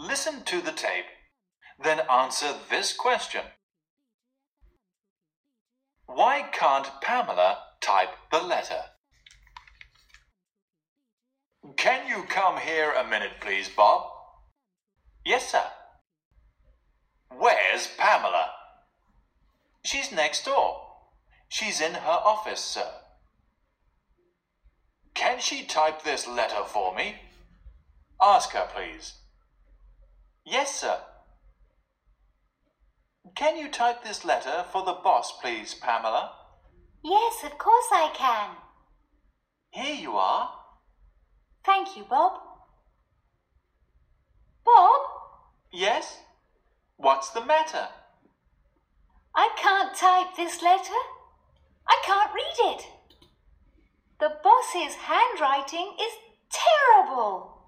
listen to the tape, then answer this question. Why can't Pamela type the letter? Can you come here a minute, please, Bob? Yes, sir. Where's Pamela? She's next door. She's in her office, sir. Can she type this letter for me? Ask her, please. Yes, sir. Can you type this letter for the boss, please, Pamela? Yes, of course I can. Here you are. Thank you, Bob. Bob, Yes? What's the matter? I can't type this letter. I can't read it. The boss's handwriting is terrible.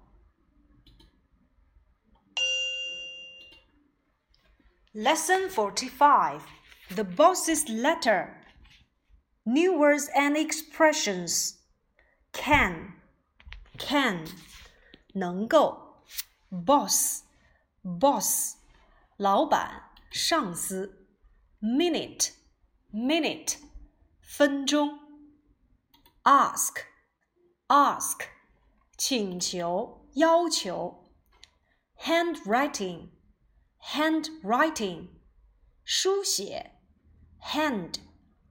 Lesson 45 The Boss's Letter. New words and expressions. Can, can, 能够。Boss, boss, 老板、上司。Minute, minute, 分钟。Ask, ask, 请求、要求。Handwriting, handwriting，书写，hand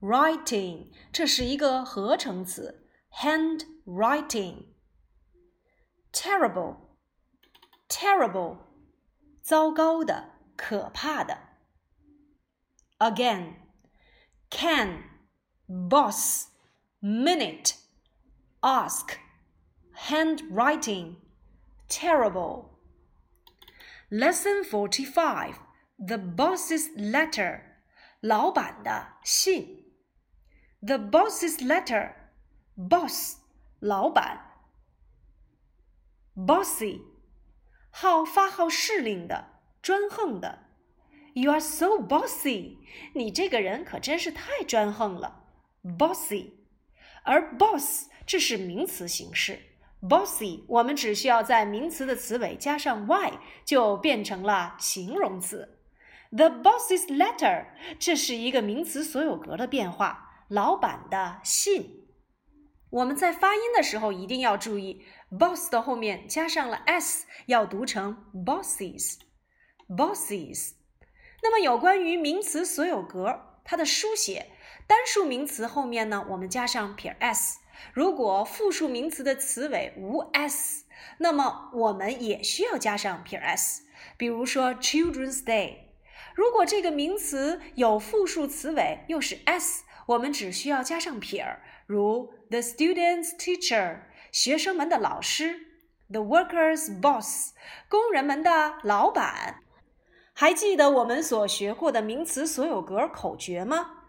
writing，这是一个合成词，handwriting。terrible terrible，糟糕的，可怕的。again can boss minute ask handwriting terrible Lesson 45 The boss's letter 老板的信 The boss's letter boss 老板 bossy 好发号施令的专横的 You are so bossy 你这个人可真是太专横了 bossy 而 boss 这是名词形式 bossy，我们只需要在名词的词尾加上 y，就变成了形容词。The boss's letter，这是一个名词所有格的变化。老板的信，我们在发音的时候一定要注意，boss 的后面加上了 s，要读成 bosses，bosses。那么有关于名词所有格，它的书写，单数名词后面呢，我们加上撇 s。如果复数名词的词尾无 s，那么我们也需要加上撇 s。比如说 Children's Day，如果这个名词有复数词尾又是 s，我们只需要加上撇儿，如 the student's teacher，学生们的老师；the worker's boss，工人们的老板。还记得我们所学过的名词所有格口诀吗？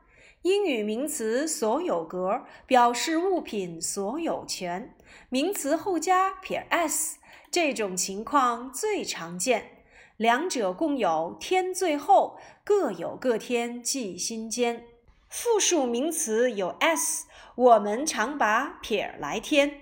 英语名词所有格表示物品所有权，名词后加撇 s，这种情况最常见。两者共有添最后，各有各添记心间。复数名词有 s，我们常把撇来添。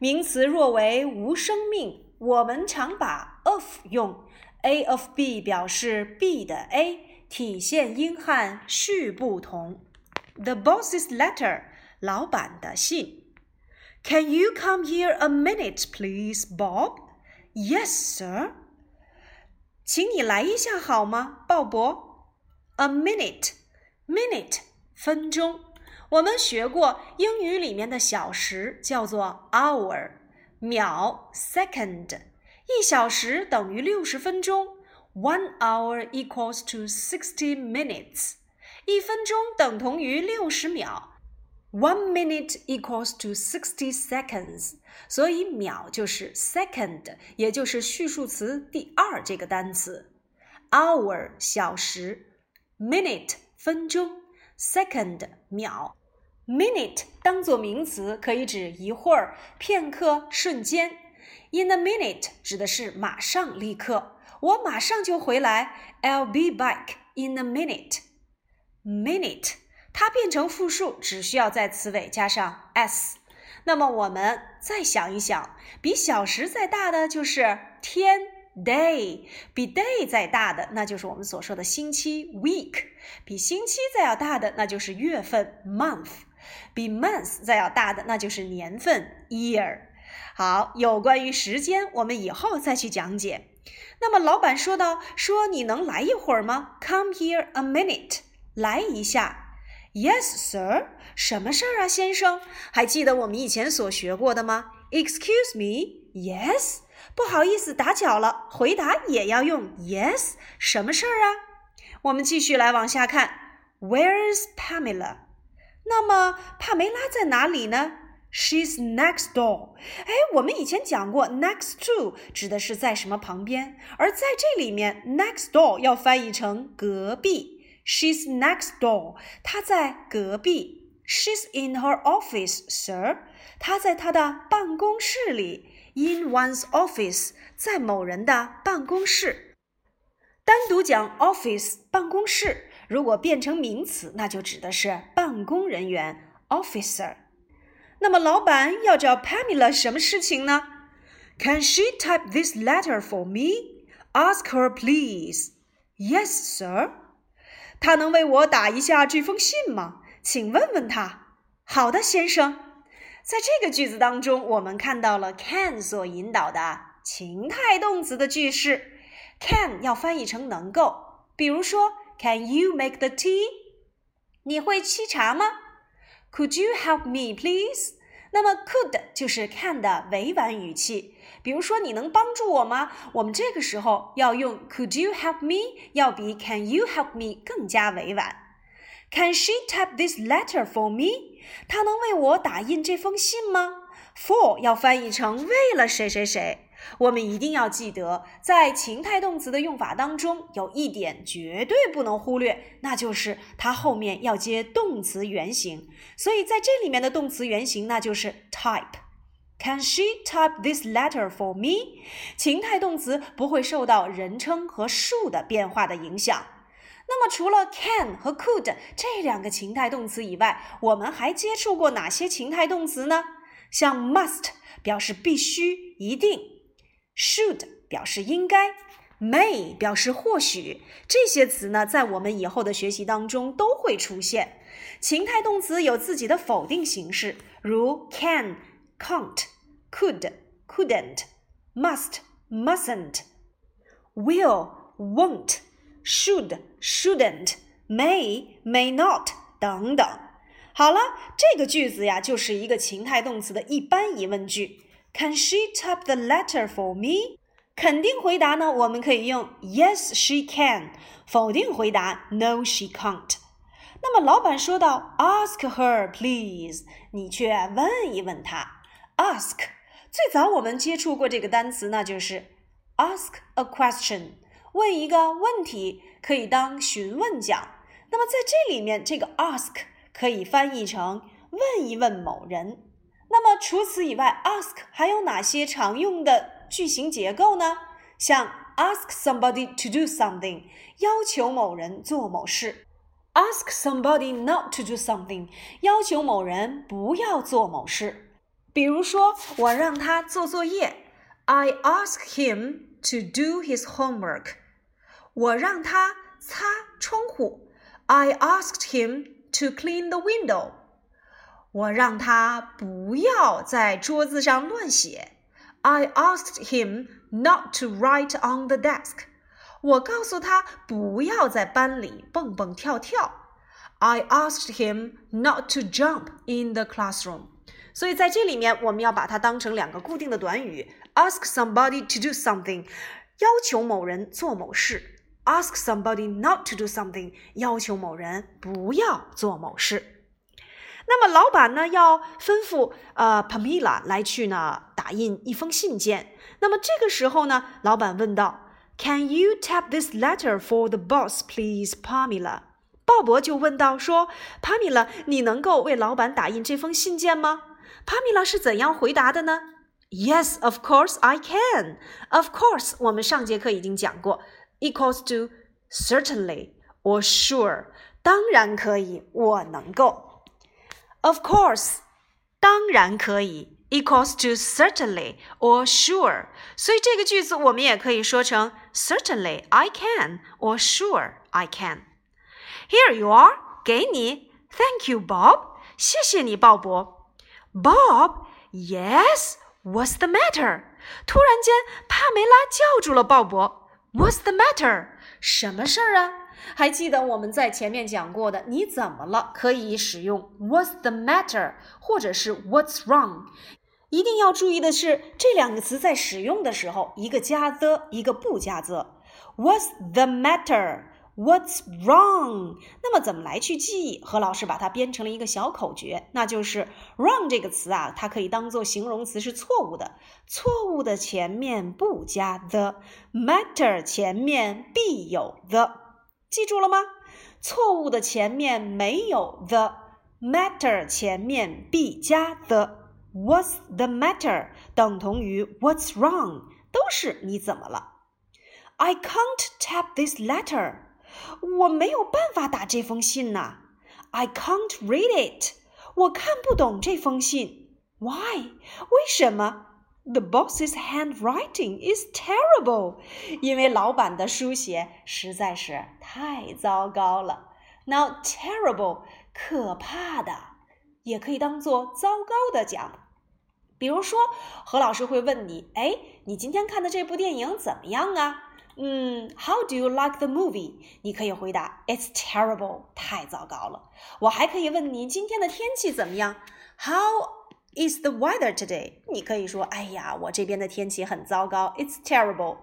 名词若为无生命，我们常把 of 用。a of b 表示 b 的 a，体现英汉序不同。The boss's letter，老板的信。Can you come here a minute, please, Bob? Yes, sir. 请你来一下好吗，鲍勃？A minute, minute，分钟。我们学过英语里面的小时叫做 hour，秒 second，一小时等于六十分钟。One hour equals to sixty minutes。 一分钟等同于六十秒，one minute equals to sixty seconds。所以秒就是 second，也就是序数词第二这个单词。hour 小时，minute 分钟，second 秒。minute 当做名词可以指一会儿、片刻、瞬间。In a minute 指的是马上、立刻。我马上就回来。I'll be back in a minute。 minute，它变成复数只需要在词尾加上 s。那么我们再想一想，比小时再大的就是天 day，比 day 再大的，那就是我们所说的星期 week；比星期再要大的，那就是月份 month；比 month 再要大的，那就是年份 year。好，有关于时间，我们以后再去讲解。那么老板说道：“说你能来一会儿吗？Come here a minute，来一下。Yes, sir。什么事儿啊，先生？还记得我们以前所学过的吗？Excuse me. Yes。不好意思，打搅了。回答也要用 yes。什么事儿啊？我们继续来往下看。Where's Pamela？那么帕梅拉在哪里呢？She's next door。哎，我们以前讲过，next to 指的是在什么旁边，而在这里面，next door 要翻译成隔壁。She's next door。她在隔壁。She's in her office, sir。她在她的办公室里。In one's office，在某人的办公室。单独讲 office 办公室，如果变成名词，那就指的是办公人员 officer。那么，老板要找 Pamela 什么事情呢？Can she type this letter for me? Ask her, please. Yes, sir. 他能为我打一下这封信吗？请问问他。好的，先生。在这个句子当中，我们看到了 can 所引导的情态动词的句式。can 要翻译成能够，比如说，Can you make the tea？你会沏茶吗？Could you help me, please？那么，could 就是 can 的委婉语气。比如说，你能帮助我吗？我们这个时候要用 Could you help me？要比 Can you help me 更加委婉。Can she type this letter for me？她能为我打印这封信吗？For 要翻译成为了谁谁谁。我们一定要记得，在情态动词的用法当中，有一点绝对不能忽略，那就是它后面要接动词原形。所以在这里面的动词原形，那就是 type。Can she type this letter for me？情态动词不会受到人称和数的变化的影响。那么除了 can 和 could 这两个情态动词以外，我们还接触过哪些情态动词呢？像 must 表示必须、一定。Should 表示应该，may 表示或许，这些词呢，在我们以后的学习当中都会出现。情态动词有自己的否定形式，如 can、can't、could、couldn't、must、mustn't、will、won't、should、shouldn't、may、may not 等等。好了，这个句子呀，就是一个情态动词的一般疑问句。Can she type the letter for me？肯定回答呢，我们可以用 Yes, she can。否定回答 No, she can't。那么老板说到 Ask her, please。你去问一问她。Ask 最早我们接触过这个单词，那就是 ask a question，问一个问题，可以当询问讲。那么在这里面，这个 ask 可以翻译成问一问某人。那么除此以外，ask 还有哪些常用的句型结构呢？像 ask somebody to do something，要求某人做某事；ask somebody not to do something，要求某人不要做某事。比如说，我让他做作业，I ask him to do his homework。我让他擦窗户，I asked him to clean the window。我让他不要在桌子上乱写。I asked him not to write on the desk。我告诉他不要在班里蹦蹦跳跳。I asked him not to jump in the classroom。所以在这里面，我们要把它当成两个固定的短语：ask somebody to do something，要求某人做某事；ask somebody not to do something，要求某人不要做某事。 那么老板呢要吩咐呃 Pamela 来去呢打印一封信件。那么这个时候呢，老板问道：“Can you type this letter for the boss, please, Pamela？” 鲍勃就问道：“说 Pamela，你能够为老板打印这封信件吗？”Pamela 是怎样回答的呢？Yes, of course I can. Of course，我们上节课已经讲过，equals to certainly or sure，当然可以，我能够。 Of course，当然可以。 equals to certainly or sure，所以这个句子我们也可以说成 certainly I can or sure I can。Here you are，给你，Thank you, Bob，谢谢你，鲍勃。Bob，Yes，What's the matter？突然间，帕梅拉叫住了鲍勃。What's the matter？什么事儿啊？ 还记得我们在前面讲过的，你怎么了？可以使用 What's the matter，或者是 What's wrong。一定要注意的是，这两个词在使用的时候，一个加 the，一个不加 the。What's the matter？What's wrong？那么怎么来去记忆？何老师把它编成了一个小口诀，那就是 wrong 这个词啊，它可以当做形容词，是错误的。错误的前面不加 the，matter 前面必有 the，记住了吗？错误的前面没有 the，matter 前面必加 the。What's the matter 等同于 What's wrong 都是你怎么了？I can't tap this letter，我没有办法打这封信呐。I can't read it，我看不懂这封信。Why？为什么 ？The boss's handwriting is terrible，因为老板的书写实在是太糟糕了。Now terrible，可怕的。也可以当做糟糕的讲。比如说，何老师会问你：“哎，你今天看的这部电影怎么样啊？”嗯，How do you like the movie？你可以回答：“It's terrible，太糟糕了。”我还可以问你今天的天气怎么样？How is the weather today？你可以说：“哎呀，我这边的天气很糟糕，It's terrible。”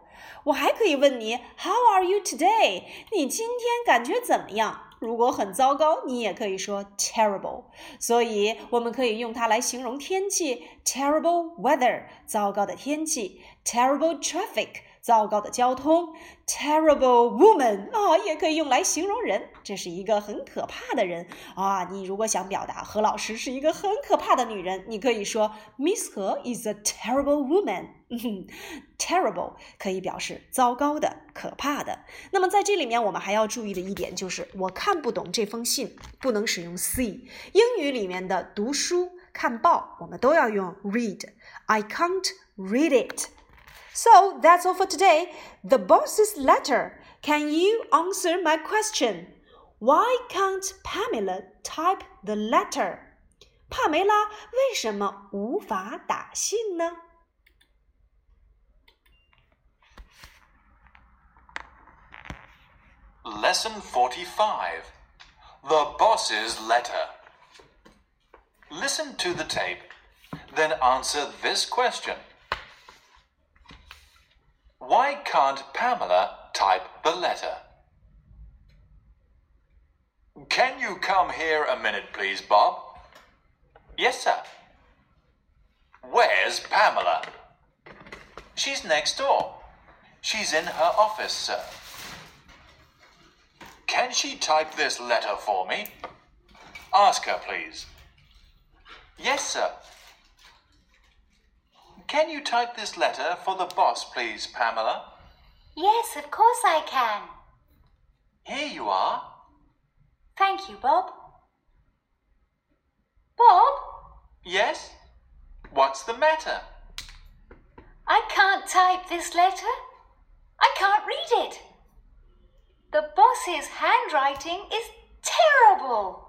我还可以问你：“How are you today？” 你今天感觉怎么样？如果很糟糕，你也可以说 terrible。所以我们可以用它来形容天气：terrible weather，糟糕的天气；terrible traffic。糟糕的交通，terrible woman 啊，也可以用来形容人，这是一个很可怕的人啊。你如果想表达何老师是一个很可怕的女人，你可以说 Miss 何 is a terrible woman。terrible 可以表示糟糕的、可怕的。那么在这里面，我们还要注意的一点就是，我看不懂这封信，不能使用 see。英语里面的读书、看报，我们都要用 read。I can't read it。So that's all for today. The boss's letter. Can you answer my question? Why can't Pamela type the letter? 帕梅拉为什么无法打信呢？Lesson 45 The Boss's Letter. Listen to the tape, then answer this question. why can't Pamela type the letter? Can you come here a minute, please, Bob? Yes, sir. Where's Pamela? She's next door. She's in her office, sir. Can she type this letter for me? Ask her, please. Yes, sir. Can you type this letter for the boss, please, Pamela? Yes, of course I can. Here you are. Thank you, Bob. Bob? Yes? What's the matter? I can't type this letter. I can't read it. The boss's handwriting is terrible.